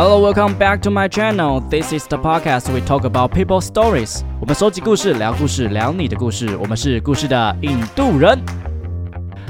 Hello, welcome back to my channel. This is the podcast we talk about people stories. 我们收集故事，聊故事，聊你的故事。我们是故事的印度人。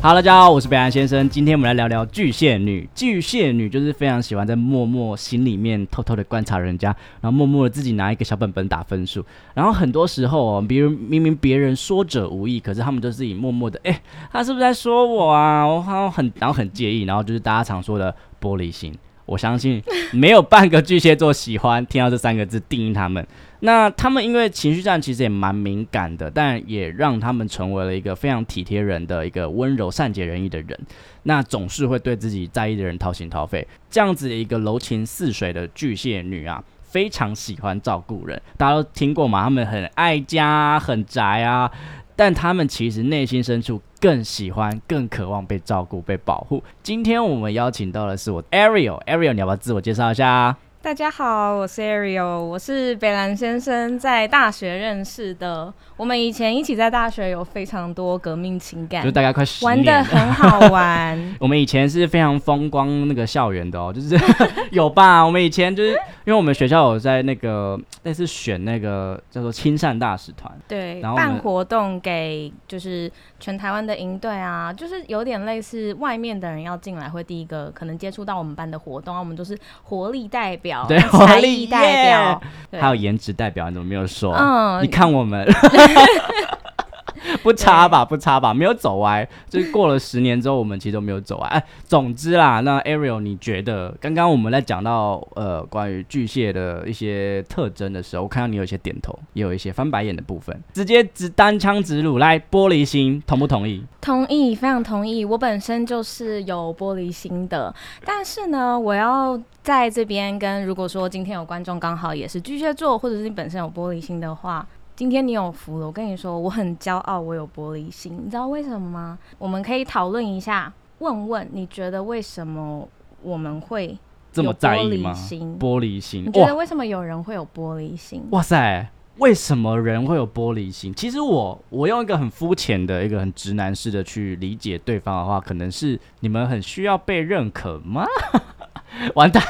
Hello，大家好，我是北岸先生。今天我们来聊聊巨蟹女。巨蟹女就是非常喜欢在默默心里面偷偷的观察人家，然后默默的自己拿一个小本本打分数。然后很多时候哦，比如明明别人说者无意，可是他们都是以默默的，哎，他是不是在说我啊？我好像很，然后很介意，然后就是大家常说的玻璃心。我相信没有半个巨蟹座喜欢听到这三个字定义他们。那他们因为情绪上其实也蛮敏感的，但也让他们成为了一个非常体贴人的一个温柔善解人意的人。那总是会对自己在意的人掏心掏肺，这样子的一个柔情似水的巨蟹女啊，非常喜欢照顾人。大家都听过嘛？他们很爱家，很宅啊。但他们其实内心深处更喜欢、更渴望被照顾、被保护。今天我们邀请到的是我 Ariel，Ariel，你要不要自我介绍一下？大家好，我是 Ariel，我是北兰先生在大学认识的。我们以前一起在大学有非常多革命情感，就大概快十年，玩的很好玩。我们以前是非常风光那个校园的哦，就是 有吧？我们以前就是因为我们学校有在那个类似选那个叫做亲善大使团，对，然后办活动给就是全台湾的营队啊，就是有点类似外面的人要进来会第一个可能接触到我们班的活动啊，我们都是活力代表。对，才艺代表，还有颜值代表，你怎么没有说？嗯，你看我们。不差吧，不差吧，没有走歪。就是过了十年之后，我们其实都没有走歪。哎，总之啦，那 Ariel，你觉得刚刚我们在讲到呃关于巨蟹的一些特征的时候，我看到你有一些点头，也有一些翻白眼的部分，直接直单枪直入来玻璃心，同不同意？同意，非常同意。我本身就是有玻璃心的，但是呢，我要在这边跟如果说今天有观众刚好也是巨蟹座，或者是你本身有玻璃心的话。今天你有福了，我跟你说，我很骄傲，我有玻璃心，你知道为什么吗？我们可以讨论一下，问问你觉得为什么我们会这么在意吗？玻璃心，你觉得为什么有人会有玻璃心？哇塞，为什么人会有玻璃心？其实我我用一个很肤浅的一个很直男式的去理解对方的话，可能是你们很需要被认可吗？完蛋，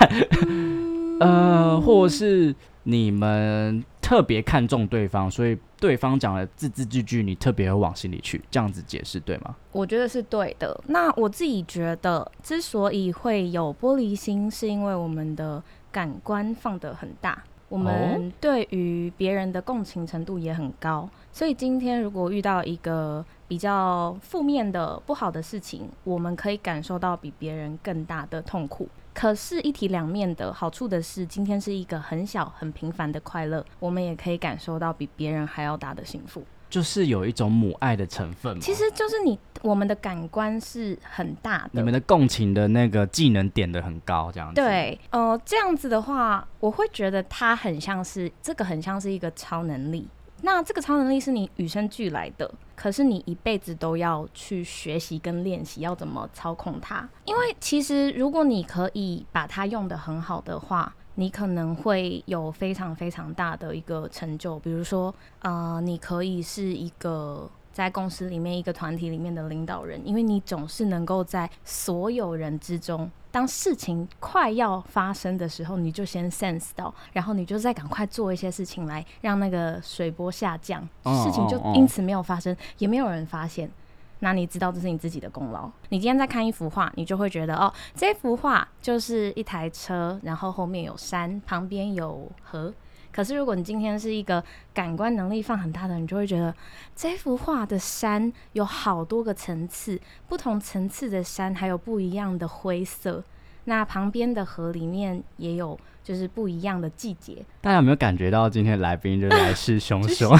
呃，或是你们。特别看重对方，所以对方讲的字字句句，你特别会往心里去，这样子解释对吗？我觉得是对的。那我自己觉得，之所以会有玻璃心，是因为我们的感官放得很大，我们对于别人的共情程度也很高。所以今天如果遇到一个比较负面的、不好的事情，我们可以感受到比别人更大的痛苦。可是，一体两面的好处的是，今天是一个很小、很平凡的快乐，我们也可以感受到比别人还要大的幸福，就是有一种母爱的成分。其实就是你，我们的感官是很大的，你们的共情的那个技能点的很高，这样子。对，呃，这样子的话，我会觉得它很像是这个，很像是一个超能力。那这个超能力是你与生俱来的，可是你一辈子都要去学习跟练习，要怎么操控它？因为其实如果你可以把它用的很好的话，你可能会有非常非常大的一个成就。比如说，呃，你可以是一个。在公司里面，一个团体里面的领导人，因为你总是能够在所有人之中，当事情快要发生的时候，你就先 sense 到，然后你就再赶快做一些事情来让那个水波下降，事情就因此没有发生，也没有人发现。那你知道这是你自己的功劳。你今天在看一幅画，你就会觉得哦，这幅画就是一台车，然后后面有山，旁边有河。可是，如果你今天是一个感官能力放很大的人，就会觉得这幅画的山有好多个层次，不同层次的山还有不一样的灰色。那旁边的河里面也有，就是不一样的季节。大家有没有感觉到今天来宾就是来势汹汹？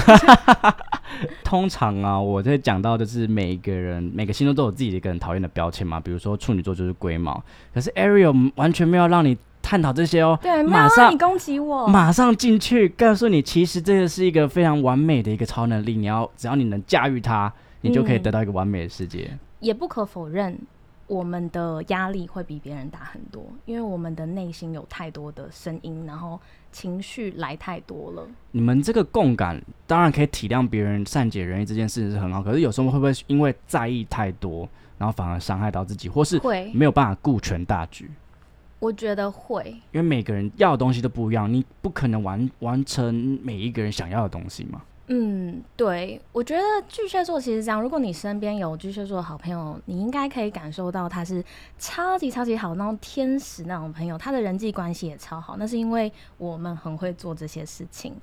通常啊，我在讲到的是每一个人每个星座都有自己的一个很讨厌的标签嘛，比如说处女座就是龟毛，可是 Ariel 完全没有让你。探讨这些哦，对，马上你攻击我，马上进去告诉你，其实这个是一个非常完美的一个超能力，你要只要你能驾驭它，你就可以得到一个完美的世界。也不可否认，我们的压力会比别人大很多，因为我们的内心有太多的声音，然后情绪来太多了。你们这个共感当然可以体谅别人、善解人意这件事情是很好，可是有时候会不会因为在意太多，然后反而伤害到自己，或是没有办法顾全大局？我觉得会，因为每个人要的东西都不一样，你不可能完完成每一个人想要的东西嘛。嗯，对，我觉得巨蟹座其实这样，如果你身边有巨蟹座的好朋友，你应该可以感受到他是超级超级好那种天使那种朋友，他的人际关系也超好。那是因为我们很会做这些事情。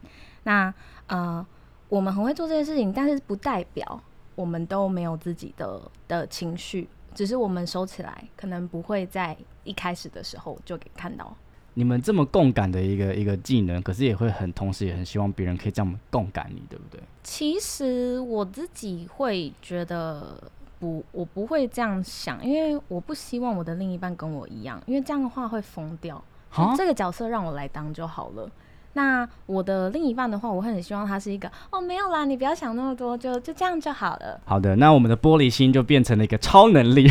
那呃，我们很会做这些事情，但是不代表我们都没有自己的的情绪，只是我们收起来，可能不会在一开始的时候就给看到。你们这么共感的一个一个技能，可是也会很同时也很希望别人可以这样共感你，对不对？其实我自己会觉得不，我不会这样想，因为我不希望我的另一半跟我一样，因为这样的话会疯掉。这个角色让我来当就好了。那我的另一半的话，我会很希望他是一个哦，没有啦，你不要想那么多，就就这样就好了。好的，那我们的玻璃心就变成了一个超能力，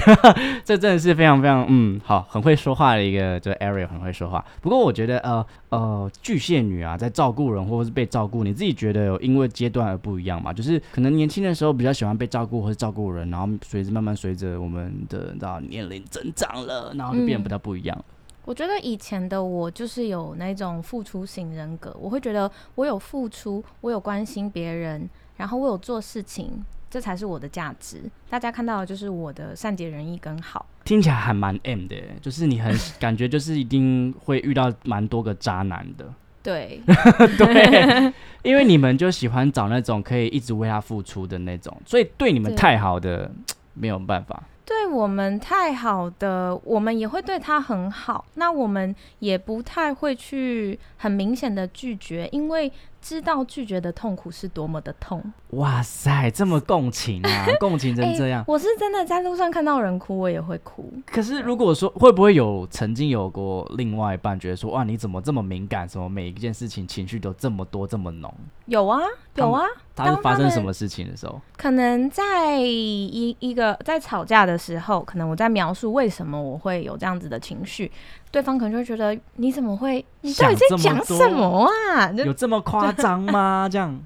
这真的是非常非常嗯好，很会说话的一个，就 Ariel 很会说话。不过我觉得呃呃巨蟹女啊，在照顾人或者是被照顾，你自己觉得有因为阶段而不一样嘛？就是可能年轻的时候比较喜欢被照顾或者照顾人，然后随着慢慢随着我们的知道年龄增长了，然后就变得比较不一样。我觉得以前的我就是有那种付出型人格，我会觉得我有付出，我有关心别人，然后我有做事情，这才是我的价值。大家看到的就是我的善解人意跟好。听起来还蛮 M 的，就是你很 感觉就是一定会遇到蛮多个渣男的。对 对，因为你们就喜欢找那种可以一直为他付出的那种，所以对你们太好的没有办法。对我们太好的，我们也会对他很好。那我们也不太会去很明显的拒绝，因为。知道拒绝的痛苦是多么的痛！哇塞，这么共情啊，共情成这样。我是真的在路上看到人哭，我也会哭。可是如果说会不会有曾经有过另外一半觉得说，哇，你怎么这么敏感？什么每一件事情情绪都这么多这么浓？有啊，有啊。他是发生什么事情的时候？可能在一一个在吵架的时候，可能我在描述为什么我会有这样子的情绪。对方可能就会觉得你怎么会？你到底在讲什么啊？有这么夸张吗？这样？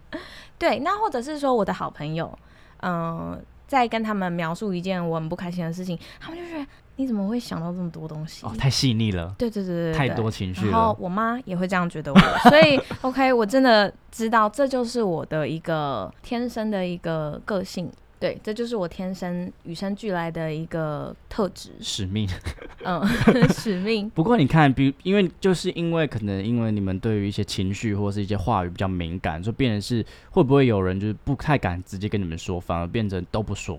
对，那或者是说我的好朋友，嗯，在跟他们描述一件我很不开心的事情，他们就觉得你怎么会想到这么多东西？哦，太细腻了。对对对对，太多情绪了。然后我妈也会这样觉得我，所以 OK，我真的知道这就是我的一个天生的一个个性。对，这就是我天生与生俱来的一个特质，使命。嗯，使命。不过你看，比因为就是因为可能因为你们对于一些情绪或是一些话语比较敏感，所以变成是会不会有人就是不太敢直接跟你们说，反而变成都不说，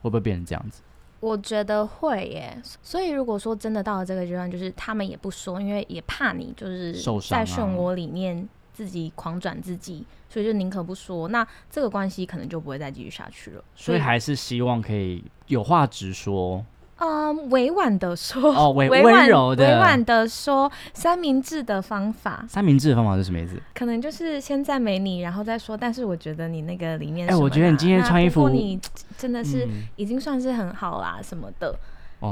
会不会变成这样子？我觉得会耶。所以如果说真的到了这个阶段，就是他们也不说，因为也怕你就是在漩涡里面。自己狂转自己，所以就宁可不说，那这个关系可能就不会再继续下去了。所以还是希望可以有话直说，嗯，委婉的说，哦，委温柔的，委婉的说，三明治的方法。三明治的方法是什么意思？可能就是先赞美你，然后再说。但是我觉得你那个里面，哎，我觉得你今天穿衣服，你真的是已经算是很好啦，什么的。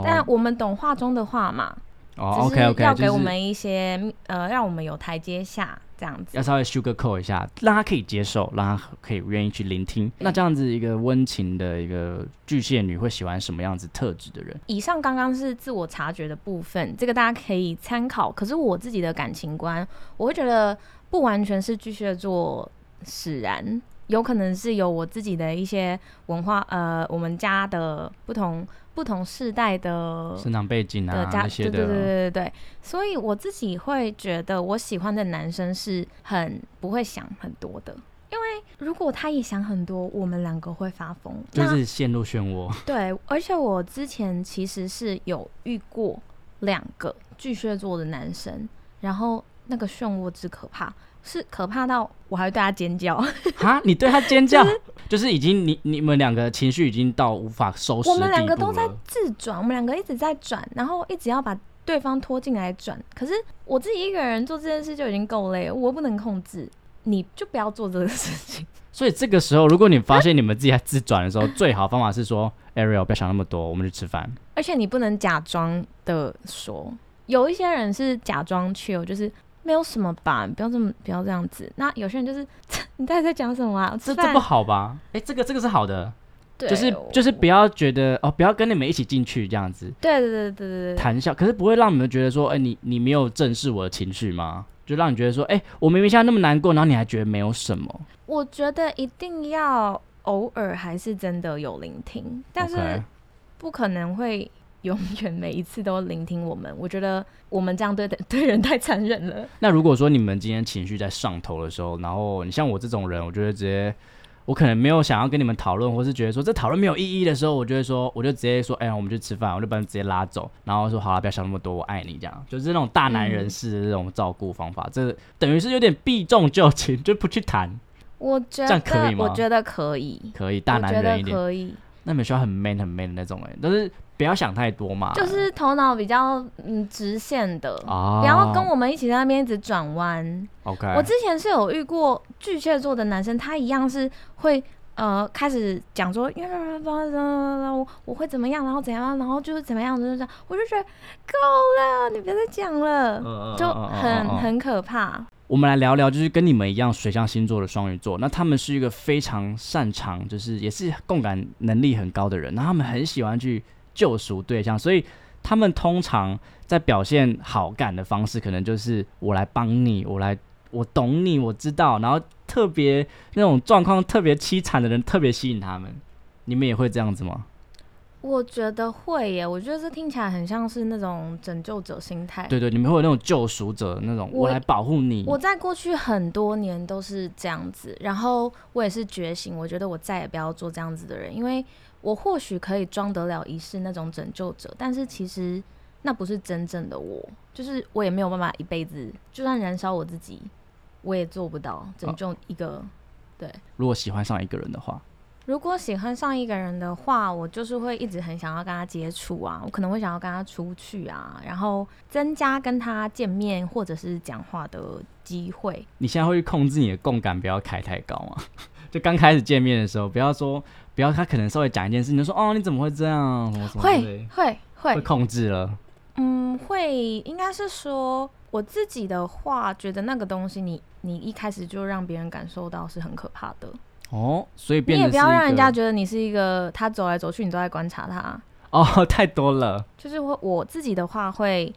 但我们懂话中的话嘛？哦，OK OK，要给我们一些呃，让我们有台阶下。这样子要稍微 sugar coat 一下，让他可以接受，让他可以愿意去聆听。那这样子一个温情的一个巨蟹女会喜欢什么样子特质的人？以上刚刚是自我察觉的部分，这个大家可以参考。可是我自己的感情观，我会觉得不完全是巨蟹座使然，有可能是有我自己的一些文化，呃，我们家的不同。不同世代的生长背景啊，那些的，对对对对对所以我自己会觉得，我喜欢的男生是很不会想很多的，因为如果他也想很多，我们两个会发疯，就是陷入漩涡。对，而且我之前其实是有遇过两个巨蟹座的男生，然后那个漩涡之可怕。是可怕到我还会对他尖叫哈，你对他尖叫，就是已经你你们两个情绪已经到无法收拾。我们两个都在自转，我们两个一直在转，然后一直要把对方拖进来转。可是我自己一个人做这件事就已经够累，我不能控制，你就不要做这个事情。所以这个时候，如果你发现你们自己在自转的时候，最好方法是说，Ariel 不要想那么多，我们去吃饭。而且你不能假装的说，有一些人是假装 chill，就是。没有什么吧，不要这么，不要这样子。那有些人就是，你到底在讲什么啊？这这不好吧？哎，这个这个是好的，对，就是就是不要觉得哦，不要跟你们一起进去这样子对对对对对对，谈笑，可是不会让你们觉得说，哎、你你没有正视我的情绪吗？就让你觉得说，哎、我明明现在那么难过，然后你还觉得没有什么，我觉得一定要偶尔还是真的有聆听，但是 OK 不可能会 永远每一次都聆听我们。我觉得我们这样对的 对人太残忍了。那如果说你们今天情绪在上头的时候，然后你像我这种人，我就会直接，我可能没有想要跟你们讨论，或是觉得说这讨论没有意义的时候，我就会说，我就直接说，哎、呀，我们去吃饭，我就把你直接拉走，然后说好了，不要想那么多，我爱你，这样。就是那种大男人式的这种照顾方法，这等于是有点避重就轻，就不去谈，我觉这样可以得，吗？我觉得可以，可以大男人一点。可以，那你们需要很 man 很 man 的那种、哎，但是不要想太多嘛，就是头脑比较嗯直线的。啊，不要跟我们一起在那边一直转弯。OK，我之前是有遇过巨蟹座的男生，他一样是会呃开始讲说，我我会怎么样，然后怎样，然后就是怎么样，就是这样，我就觉得够了，你别再讲了，就很嗯很可怕。我们来聊聊，就是跟你们一样水象星座的双鱼座，那他们是一个非常擅长，就是也是共感能力很高的人，那他们很喜欢去救赎对象，所以他们通常在表现好感的方式，可能就是我来帮你，我来，我懂你，我知道，然后特别那种状况特别凄惨的人，特别吸引他们。你们也会这样子吗？我觉得会耶，我觉得这听起来很像是那种拯救者心态。对对，你们会有那种救赎者的那种，我我来保护你。我在过去很多年都是这样子，然后我也是觉醒，我觉得我再也不要做这样子的人，因为我或许可以装得了一世那种拯救者，但是其实那不是真正的我，就是我也没有办法一辈子，就算燃烧我自己，我也做不到拯救一个。对如果喜欢上一个人的话，如果喜欢上一个人的话，我就是会一直很想要跟他接触啊，我可能会想要跟他出去啊，然后增加跟他见面或者是讲话的机会。你现在会去控制你的共感，不要开太高吗？就刚开始见面的时候，不要说，不要他可能稍微讲一件事，情就说哦，你怎么会这样？什么什么会会会会控制了。嗯，会应该是说我自己的话，觉得那个东西你你一开始就让别人感受到是很可怕的。哦，所以你也不要让人家觉得你是一个他走来走去，你都在观察他。哦太多了。就是我我自己的话会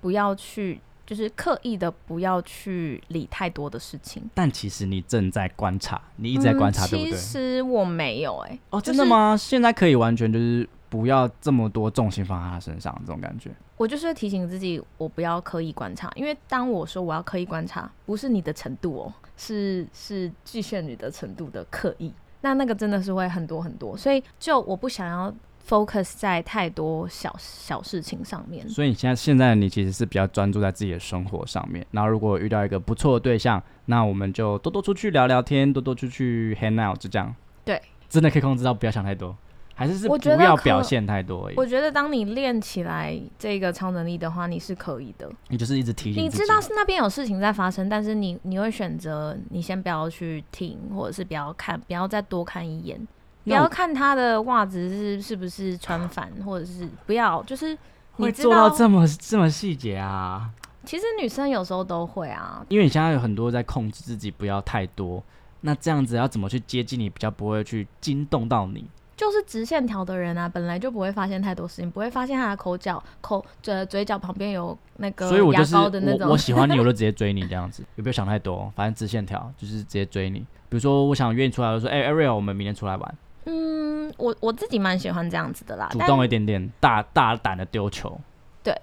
不要去，就是刻意的不要去理太多的事情。但其实你正在观察，你一直在观察，嗯对不对其？实我没有哎、哦，真的吗？现在可以完全就是不要这么多重心放在他身上，这种感觉。我就是提醒自己，我不要刻意观察，因为当我说我要刻意观察，不是你的程度哦，是是巨蟹女的程度的刻意，那那个真的是会很多很多，所以就我不想要 focus 在太多小小事情上面。所以你现在现在你其实是比较专注在自己的生活上面。然后如果遇到一个不错的对象，那我们就多多出去聊聊天，多多出去 hang out，就这样。对，真的可以控制到不要想太多，还是是不要表现太多而已。我觉得当你练起来这个超能力的话，你是可以的。你就是一直提醒你知道是那边有事情在发生，但是你你会选择你先不要去听，或者是不要看，不要再多看一眼，不要看他的袜子是是不是穿反，或者是不要，就是会你知道做到这么这么细节啊？其实女生有时候都会啊，因为你现在有很多在控制自己不要太多，那这样子要怎么去接近你，比较不会去惊动到你？就是直线条的人啊，本来就不会发现太多事情，不会发现他的口角、口嘴嘴角旁边有那个牙所以我就是膏的那种。我我喜欢你，我就 直接追你这样子，有没有想太多？反正直线条就是直接追你。比如说我想约你出来，我就说哎、Ariel，我们明天出来玩，嗯，我我自己蛮喜欢这样子的啦，主动一点点，大大胆的丢球。对。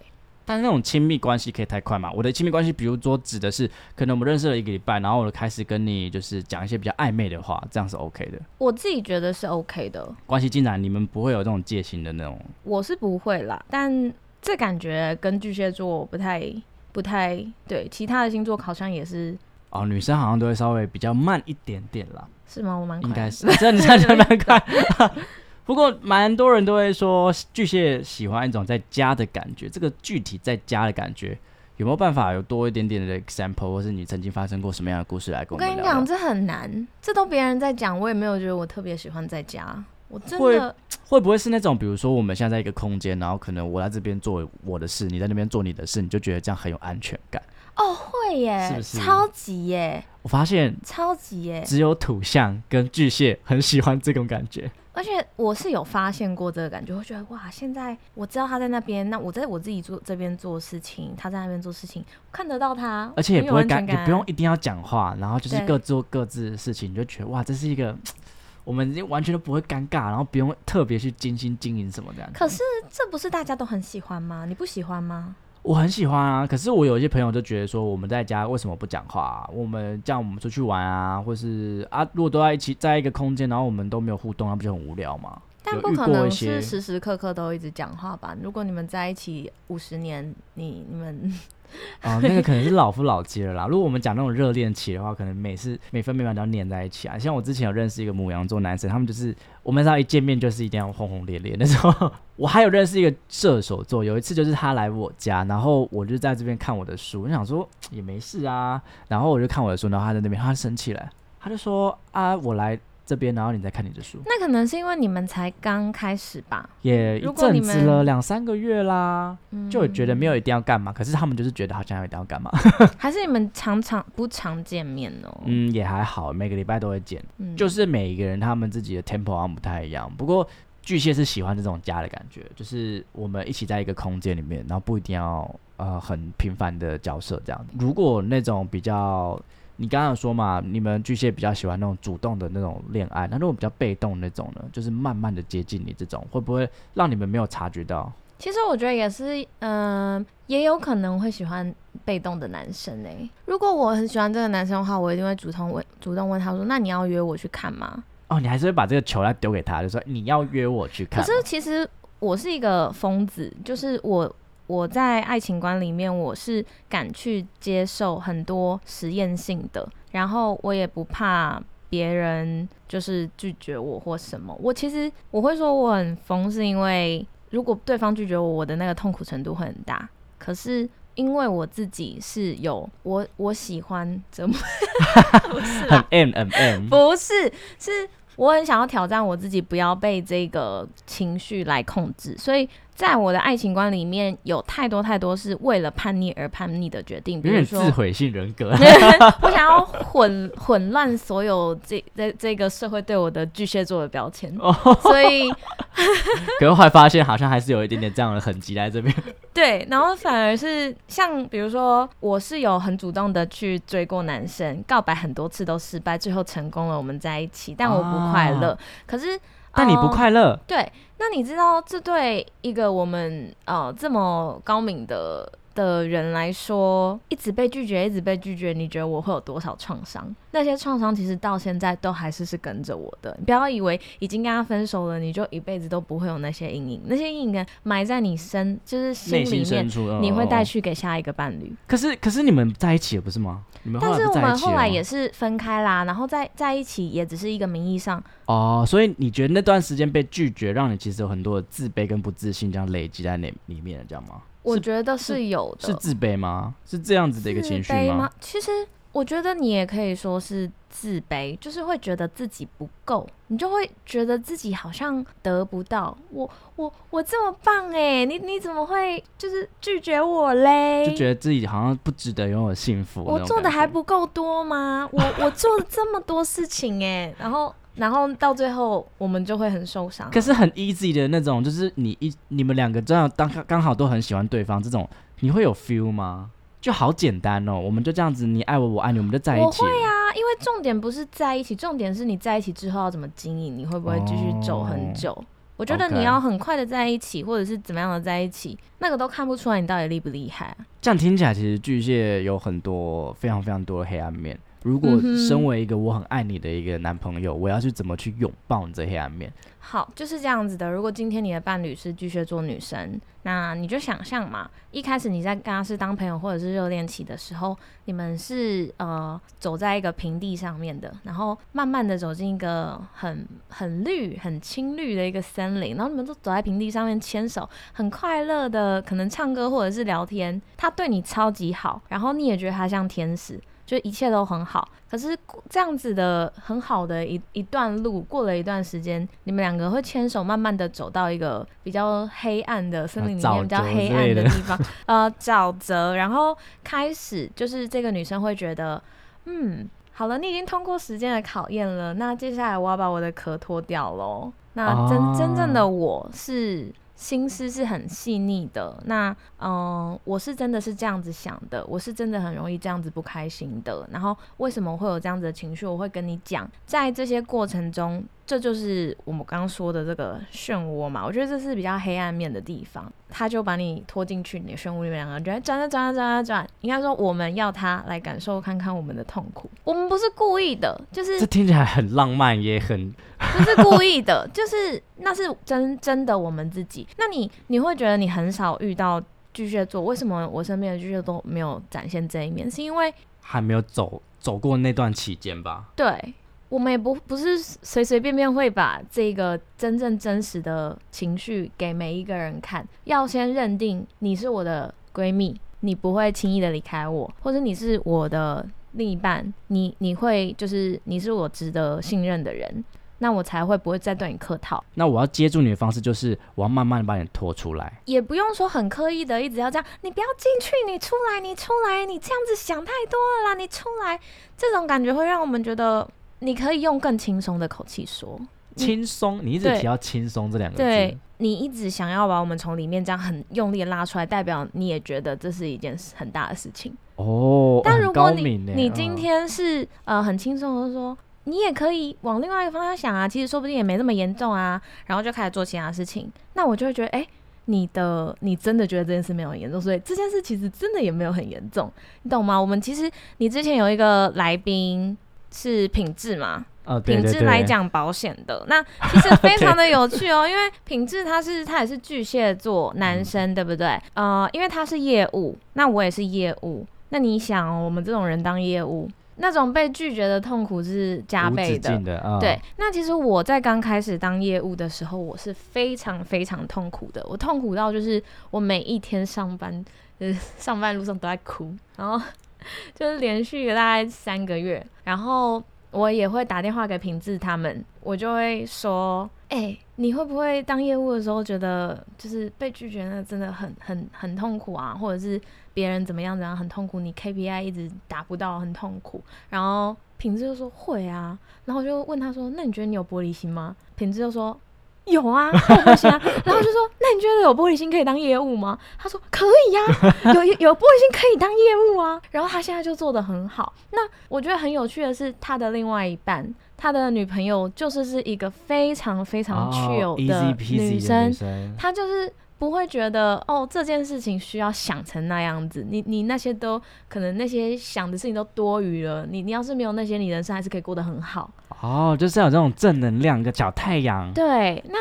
但是那种亲密关系可以太快嘛？我的亲密关系，比如说指的是，可能我们认识了一个礼拜，然后我就开始跟你就是讲一些比较暧昧的话，这样是 OK 的。我自己觉得是 OK 的。关系进展，你们不会有这种戒心的那种我是不会啦，但这感觉跟巨蟹座不太不太对，其他的星座好像也是哦，女生好像都会稍微比较慢一点点啦。是吗？我蛮快应该是，这你这样蛮快。不过蛮多人都会说巨蟹喜欢一种在家的感觉，这个具体在家的感觉有没有办法有多一点点的 example，或是你曾经发生过什么样的故事来跟我跟你讲？这很难，这都别人在讲，我也没有觉得我特别喜欢在家。我真会的会不会是那种，比如说我们现在在一个空间，然后可能我在这边做我的事，你在那边做你的事，你就觉得这样很有安全感？哦会耶，是不是超级耶，我发现超级耶。只有土象跟巨蟹很喜欢这种感觉。而且我是有发现过这个感觉，会觉得哇，现在我知道他在那边，那我在我自己做这边做事情，他在那边做事情，看得到他，而且也不会尴，安全感也不用一定要讲话，然后就是各做各自的事情，你就觉得哇，这是一个我们完全都不会尴尬，然后不用特别去精心经营什么这样。可是这不是大家都很喜欢吗？你不喜欢吗？我很喜欢啊，可是我有一些朋友就觉得说，我们在家为什么不讲话啊、我们这样我们出去玩啊，或是啊，如果都在一起在一个空间，然后我们都没有互动，那不就很无聊吗？但不可能是时时刻刻都一直讲话吧？如果你们在一起五十年，你你们 啊、那个可能是老夫老妻了啦。如果我们讲那种热恋期的话，可能每次每分每秒都要黏在一起啊。像我之前有认识一个母羊座男生，他们就是我们只要一见面就是一定要轰轰烈烈那种。我还有认识一个射手座，有一次就是他来我家，然后我就在这边看我的书，我想说也没事啊，然后我就看我的书，然后他在那边，他生气了，他就说啊，我来这边，然后你再看你的书，那可能是因为你们才刚开始吧？也一阵子了，们两三个月啦，嗯就觉得没有一定要干嘛，可是他们就是觉得好像一定要干嘛。还是你们常常不常见面哦？嗯，也还好，每个礼拜都会见。嗯就是每一个人他们自己的 tempo 好像不太一样。不过巨蟹是喜欢这种家的感觉，就是我们一起在一个空间里面，然后不一定要呃很频繁的交涉这样。如果那种比较，你刚刚有说嘛，你们巨蟹比较喜欢那种主动的那种恋爱，那如果比较被动那种呢，就是慢慢的接近你这种，会不会让你们没有察觉到？其实我觉得也是，嗯、也有可能会喜欢被动的男生诶、如果我很喜欢这个男生的话，我一定会主动问，主动问他说：“那你要约我去看吗哦，你还是会把这个球来丢给他，就说你要约我去？”看。可是其实我是一个疯子，就是我我在爱情观里面，我是敢去接受很多实验性的，然后我也不怕别人就是拒绝我或什么。我其实我会说我很疯，是因为如果对方拒绝我，我的那个痛苦程度会很大。可是因为我自己是有我我喜欢折磨，不是很啦，M 很 M，不是是。我很想要挑战我自己，不要被这个情绪来控制，所以在我的爱情观里面，有太多太多是为了叛逆而叛逆的决定，比有如说，点自毁性人格。我想要混混乱所有这这这个社会对我的巨蟹座的标签，哦所以 可是后来发现好像还是有一点点这样的痕迹在这边。对，然后反而是像比如说，我是有很主动的去追过男生，告白很多次都失败，最后成功了，我们在一起，但我不快乐。啊可是，但你不呃快乐，对，那你知道，这对一个我们呃这么高明的的人来说，一直被拒绝，一直被拒绝，你觉得我会有多少创伤？那些创伤其实到现在都还是是跟着我的。你不要以为已经跟他分手了，你就一辈子都不会有那些阴影，那些阴影埋在你身，就是心里面你会带哦去给下一个伴侣。可是可是你们在一起了不是吗？你们但是我们后来也是分开啦，然后在在一起也只是一个名义上。哦，所以你觉得那段时间被拒绝，让你其实有很多的自卑跟不自信这样累积在那里面的，这样吗？是我觉得是有的，是自卑吗？是这样子的一个情绪吗？？其实我觉得你也可以说是自卑，就是会觉得自己不够，你就会觉得自己好像得不到。我我我这么棒哎，你你怎么会就是拒绝我嘞？就觉得自己好像不值得拥有幸福。我做的还不够多吗？我我做了这么多事情哎，然后然后到最后我们就会很受伤。可是很 easy 的那种，就是你一你们两个这样当刚好都很喜欢对方，这种你会有 feel 吗？就好简单哦，我们就这样子，你爱我，我爱你，我们就在一起我。会啊，因为重点不是在一起，重点是你在一起之后要怎么经营，你会不会继续走很久？我觉得你要很快的在一起，或者是怎么样的在一起，那个都看不出来你到底厉不厉害啊、这样听起来，其实巨蟹有很多非常非常多的黑暗面。如果身为一个我很爱你的一个男朋友，我要去怎么去拥抱你这黑暗面？好，就是这样子的。如果今天你的伴侣是巨蟹座女生，那你就想象嘛，一开始你在跟他是当朋友或者是热恋期的时候，你们是呃走在一个平地上面的，然后慢慢的走进一个很很绿、很青绿的一个森林，然后你们都走在平地上面牵手，很快乐的，可能唱歌或者是聊天，他对你超级好，然后你也觉得他像天使。就一切都很好，可是这样子的很好的一一段路，过了一段时间，你们两个会牵手，慢慢的走到一个比较黑暗的森林里啊面，比较黑暗的 地方，呃，沼泽。然后开始就是这个女生会觉得，嗯，好了，你已经通过时间的考验了，那接下来我要把我的壳脱掉喽。那真、哦真正的我是心思是很细腻的。那嗯、我是真的是这样子想的，我是真的很容易这样子不开心的。然后为什么会有这样子的情绪，我会跟你讲。在这些过程中，这就是我们刚刚说的这个漩涡嘛。我觉得这是比较黑暗面的地方，他就把你拖进去你的漩涡里面，两个人转啊转啊转啊转。应该说，我们要他来感受看看我们的痛苦，我们不是故意的，就是这听起来很浪漫，也很不是故意的，就是那是真真的我们自己。那你你会觉得你很少遇到巨蟹座，为什么我身边的巨蟹都没有展现这一面？是因为还没有走走过那段期间吧？对我们也不不是随随便便会把这个真正真实的情绪给每一个人看，要先认定你是我的闺蜜，你不会轻易的离开我，或者你是我的另一半，你你会就是你是我值得信任的人，那我才会不会再对你客套。那我要接住你的方式就是，我要慢慢的把你拖出来。也不用说很刻意的一直要这样，你不要进去，你出来，你出来，你这样子想太多了啦，你出来，这种感觉会让我们觉得你可以用更轻松的口气说，轻松，你一直对。提到轻松这两个字，对你一直想要把我们从里面这样很用力拉出来，代表你也觉得这是一件很大的事情。哦，但如果你你今嗯天是呃很轻松的说，你也可以往另外一个方向想啊，其实说不定也没那么严重啊，然后就开始做其他事情，那我就会觉得，哎、你的你真的觉得这件事没有很严重，所以这件事其实真的也没有很严重，你懂吗？我们其实你之前有一个来宾是品质嘛，品质来讲保险的，那 其实非常的有趣哦，因为品质他是他也是巨蟹座男生，对不对？呃，因为他是业务，那我也是业务，那你想哦、我们这种人当业务，那种被拒绝的痛苦是加倍的。对，那其实我在刚开始当业务的时候，我是非常非常痛苦的。我痛苦到就是我每一天上班，就是，上班路上都在哭，然后 就是连续大概三个月，然后我也会打电话给品质他们，我就会说，哎、你会不会当业务的时候觉得就是被拒绝那真的很很很痛苦啊，或者是别人怎么样怎样很痛苦，你 KPI 一直达不到很痛苦，然后品质就说会啊，然后我就问他说：“那你觉得你有玻璃心吗？”品质就说：“有啊，我有玻璃心啊。”然后就说：“那你觉得有玻璃心可以当业务吗？”他说：“可以 呀、有有玻璃心可以当业务啊。”然后他现在就做的很好。那我觉得很有趣的是，他的另外一半，他的女朋友就是是一个非常非常哦 chill 的女生女，生，她就是。不会觉得哦，这件事情需要想成那样子，你你那些都可能那些想的事情都多余了。你你要是没有那些，你人生还是可以过得很好。哦，就是要有这种正能量，一个小太阳，对，那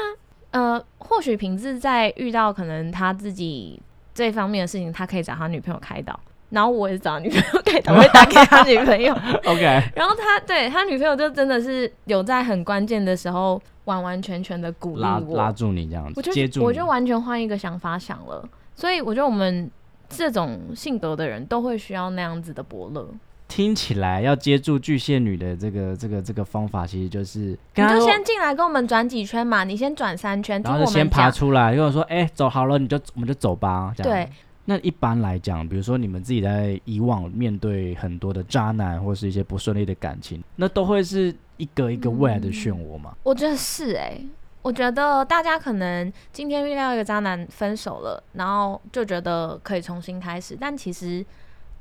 呃，或许平志在遇到可能他自己这方面的事情，他可以找他女朋友开导。然后我也是找女朋友给他，我会打给他女朋友。OK，然后他对他女朋友就真的是有在很关键的时候完完全全的鼓励拉我，拉住你这样子，我就我就完全换一个想法想了。所以我觉得我们这种性格的人都会需要那样子的伯乐。听起来要接住巨蟹女的这个这个这个方法，其实就是你就先进来跟我们转几圈嘛，你先转三圈，然后就先。爬出来，如果说，哎、走好了，你就我们就走吧。对。那一般来讲，比如说你们自己在以往面对很多的渣男或是一些不顺利的感情，那都会是一个一个未来的漩涡嘛？我觉得是哎、我觉得大家可能今天遇到一个渣男分手了，然后就觉得可以重新开始，但其实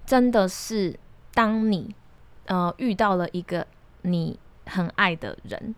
真的是当你呃遇到了一个你很爱的人，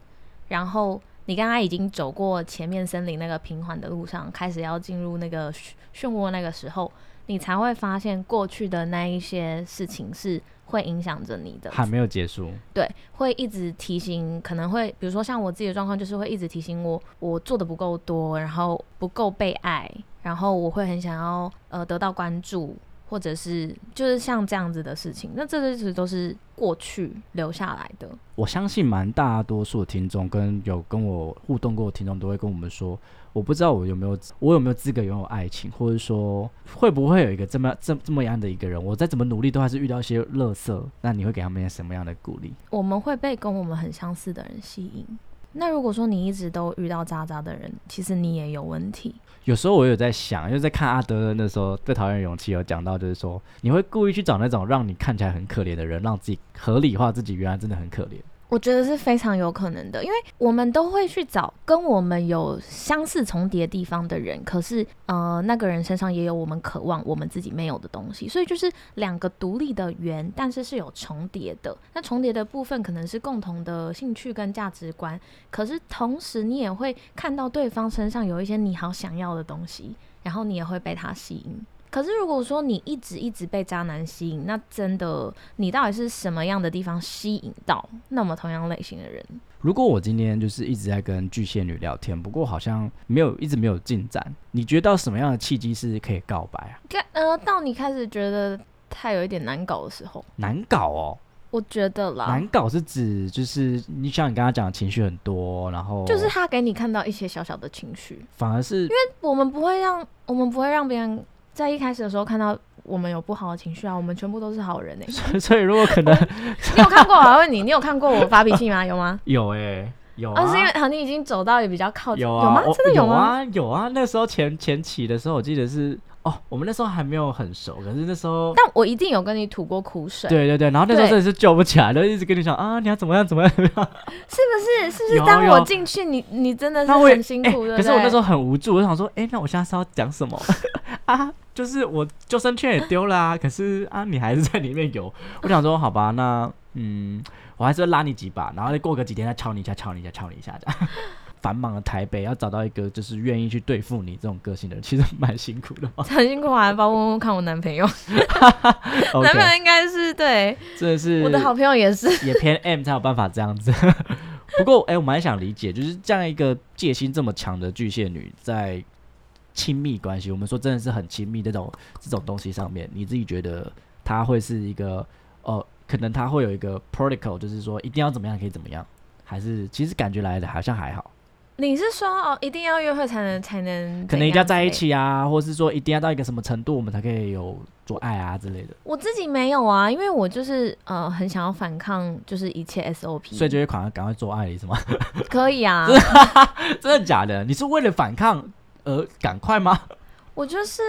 然后你刚刚已经走过前面森林那个平缓的路上，开始要进入那个漩漩涡那个时候，你才会发现过去的那一些事情是会影响着你的。还没有结束，对，会一直提醒，可能会比如说像我自己的状况，就是会一直提醒我，我做的不够多，然后不够被爱，然后我会很想要呃得到关注，或者是就是像这样子的事情，那这些其实都是过去留下来的。我相信蛮大多数的听众跟有跟我互动过的听众都会跟我们说，我不知道我有没有我有没有资格拥有爱情，或者说会不会有一个这么这这么样的一个人，我再怎么努力都还是遇到一些乐色，那你会给他们什么样的鼓励？我们会被跟我们很相似的人吸引。那如果说你一直都遇到渣渣的人，其实你也有问题。有时候我有在想，就是在看阿德那时候最讨厌勇气有讲到，就是说你会故意去找那种让你看起来很可怜的人，让自己合理化自己原来真的很可怜。我觉得是非常有可能的，因为我们都会去找跟我们有相似重叠地方的人，可是呃，那个人身上也有我们渴望我们自己没有的东西，所以就是两个独立的圆，但是是有重叠的。那重叠的部分可能是共同的兴趣跟价值观，可是同时你也会看到对方身上有一些你好想要的东西，然后你也会被他吸引。可是如果说你一直一直被渣男吸引，那真的你到底是什么样的地方吸引到那么同样类型的人？如果我今天就是一直在跟巨蟹女聊天，不过好像没有一直没有进展，你觉得到什么样的契机是可以告白啊？呃，到你开始觉得他有一点难搞的时候，难搞哦。我觉得啦，难搞是指就是你像你刚刚讲的情绪很多，然后就是他给你看到一些小小的情绪，反而是因为我们不会让我们不会让别人。在一开始的时候看到我们有不好的情绪啊，我们全部都是好人哎。所以如果可能，你有看过？我问你，你有看过我发脾气吗？有吗？有哎，有啊。是因为好，你已经走到也比较靠近，有啊？有吗？真的有吗？有啊。那时候前前期的时候，我记得是。哦，我们那时候还没有很熟，可是那时候，但我一定有跟你吐过苦水。对对对，然后那时候真的是救不起来，就一直跟你讲啊，你要怎么样怎么样怎么样，是不是？是不是？当我进去，你你真的是很辛苦的。可是我那时候很无助，我想说，哎，那我现在是要讲什么 啊？就是我救生圈也丢了啊，可是啊，你还是在里面游。我想说，好吧，那嗯，我还是拉你几把，然后再过个几天再敲你一下，敲你一下，敲你一下这样。繁忙的台北，要找到一个就是愿意去对付你这种个性的人，其实蛮辛苦的。很辛苦啊！包括看我男朋友，男朋友应该是对，真的是我的好朋友也是，也偏 M 才有办法这样子。不过，哎，我蛮想理解，就是这样一个戒心这么强的巨蟹女，在亲密关系，我们说真的是很亲密这种这种东西上面，你自己觉得他会是一个哦，可能他会有一个 protocol，就是说一定要怎么样可以怎么样，还是其实感觉来的好像还好。你是说哦，一定要约会才能才能，可能一定要在一起啊，或是说一定要到一个什么程度，我们才可以有做爱啊之类的。我自己没有啊，因为我就是呃很想要反抗，就是一切 SOP，所以就会赶快赶快做爱，是吗？可以啊，真的假的？你是为了反抗而赶快吗？我就是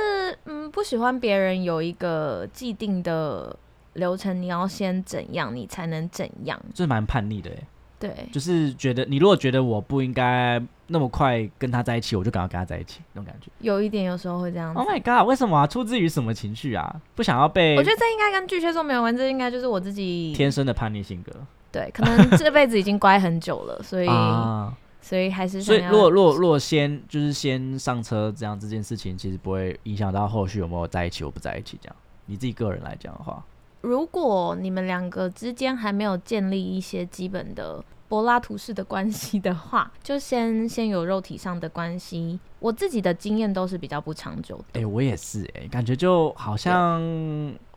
嗯不喜欢别人有一个既定的流程，你要先怎样，你才能怎样，就是蛮叛逆的哎。对，就是觉得你如果觉得我不应该那么快跟他在一起，我就赶快跟他在一起，那种感觉。有一点，有时候会这样。Oh my god！为什么？出自于什么情绪啊？不想要被？我觉得这应该跟巨蟹座没有关，这应该就是我自己 天生的叛逆性格。对，可能这辈子已经乖很久了，所以 所以还是所以，如果如果如果先就是先上车，这样这件事情其实不会影响到后续有没有在一起我不在一起。这样，你自己个人来讲的话。如果你们两个之间还没有建立一些基本的柏拉图式的关系的话，就先先有肉体上的关系。我自己的经验都是比较不长久的。哎，我也是，哎，感觉就好像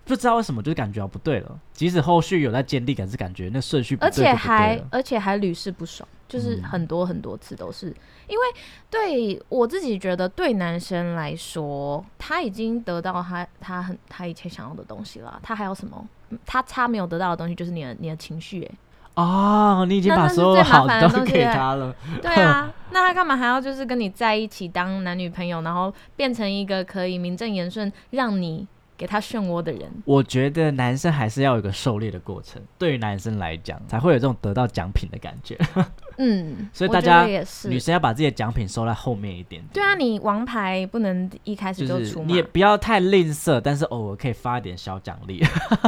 不知道为什么，就是感觉不对了。即使后续有在建立，可是感觉那顺序而且还而且还屡试不爽。就是很多很多次都是，因为对我自己觉得，对男生来说，他已经得到他他很他一切想要的东西了，他还有什么？他差没有得到的东西就是你的你的情绪，哎，哦，你已经把所有好的都给他了，对啊，那他干嘛还要就是跟你在一起当男女朋友，然后变成一个可以名正言顺让你。给他漩涡的人，我觉得男生还是要有个狩猎的过程，对于男生来讲，才会有这种得到奖品的感觉。嗯，所以大家女生要把自己的奖品收在后面一点。对啊，你王牌不能一开始就出，你也不要太吝啬，但是偶尔可以发一点小奖励，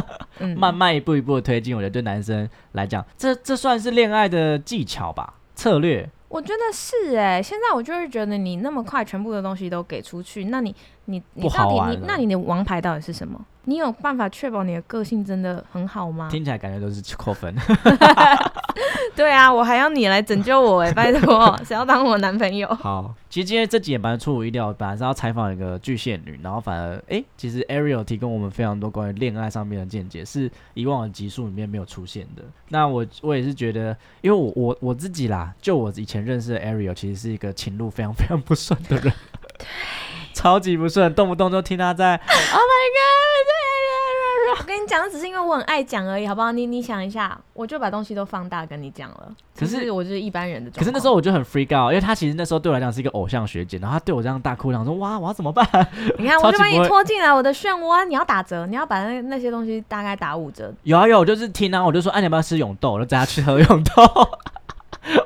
慢慢一步一步的推进。我觉得对男生来讲，这这算是恋爱的技巧吧，策略。我觉得是哎，现在我就是觉得你那么快全部的东西都给出去，那你你你到底你那你的王牌到底是什么？你有办法确保你的个性真的很好吗？听起来感觉都是扣分。对啊，我还要你来拯救我哎，拜托，谁要当我男朋友？好，其实今天这集也蛮出乎意料，本来是要采访一个巨蟹女，然后反而哎，其实 Ariel 提供我们非常多关于恋爱上面的见解，是以往的集数里面没有出现的。那我我也是觉得，因为我我我自己啦，就我以前认识的 Ariel，其实是一个情路非常非常不顺的人，对，超级不顺，动不动就听他在 Oh my God。我跟你讲，只是因为我很爱讲而已，好不好？你你想一下，我就把东西都放大跟你讲了。可是我就是一般人的。可是那时候我就很 freak out，因为他其实那时候对我来讲是一个偶像学姐，然后他对我这样大哭，然后说哇，我要怎么办？你看，我就把你拖进来我的漩涡，你要打折，你要把那那些东西大概打五折。有啊有，我就是听啊，我就说，哎、你要不要吃永豆？我就带他去喝永豆。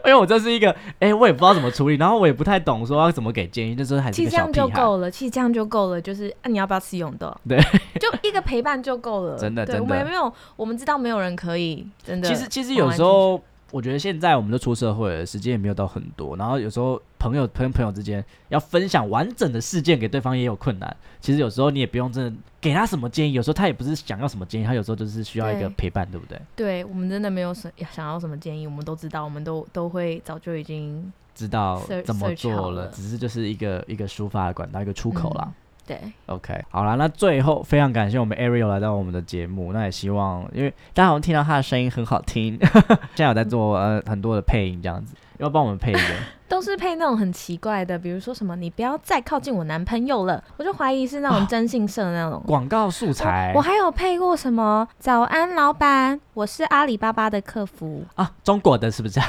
因为我这是一个，哎、我也不知道怎么处理，然后我也不太懂说要怎么给建议，那时候还是其实这样。就够了，其实这样就够了，就是啊，你要不要吃永豆？对，就一个陪伴就够了。真的真的我们也没有，我们知道没有人可以真的。其实其实有时候，我觉得现在我们都出社会了，时间也没有到很多，然后有时候朋友跟朋友之间要分享完整的事件给对方也有困难。其实有时候你也不用真的给他什么建议，有时候他也不是想要什么建议，他有时候就是需要一个陪伴，对不对？对我们真的没有什想要什么建议，我们都知道，我们都都会早就已经知道怎么做了，了只是就是一个一个抒发的管道，一个出口啦。对。OK，好了，那最后非常感谢我们 Ariel 来到我们的节目，那也希望因为大家好像听到他的声音很好听，现在有在做呃很多的配音这样子，要帮我们配一个。都是配那种很奇怪的，比如说什么“你不要再靠近我男朋友了”，我就怀疑是那种征信社的那种。广告素材我还有配过什么“早安，老板，我是阿里巴巴的客服啊，中国的是不是、啊、？”，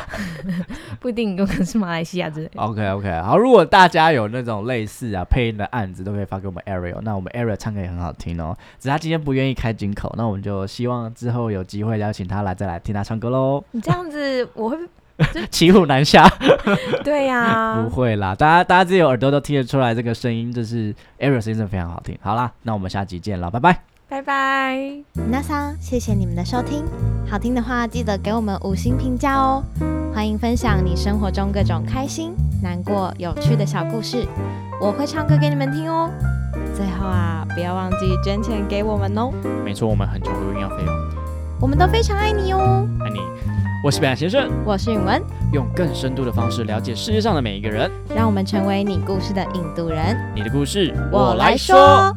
不一定有可能是马来西亚之类的。？OK OK，好，如果大家有那种类似啊配音的案子，都可以发给我们 Ariel，那我们 Ariel 唱歌也很好听哦，只是他今天不愿意开金口，那我们就希望之后有机会邀请他来再来听他唱歌喽。你这样子，我会 骑虎难下。对呀、不会啦，大家大家自己有耳朵都听得出来，这个声音就是 Ariel 声音真的非常好听。好啦，那我们下集见了，拜拜。拜拜。那桑，谢谢你们的收听，好听的话记得给我们五星评价哦。欢迎分享你生活中各种开心、难过、有趣的小故事，我会唱歌给你们听哦。最后啊，不要忘记捐钱给我们哦，没错，我们很穷，录音要费用，我们都非常爱你哦。爱你。我是北岸先生，我是允文，用更深度的方式了解世界上的每一个人。让我们成为你故事的引渡人。你的故事我来说。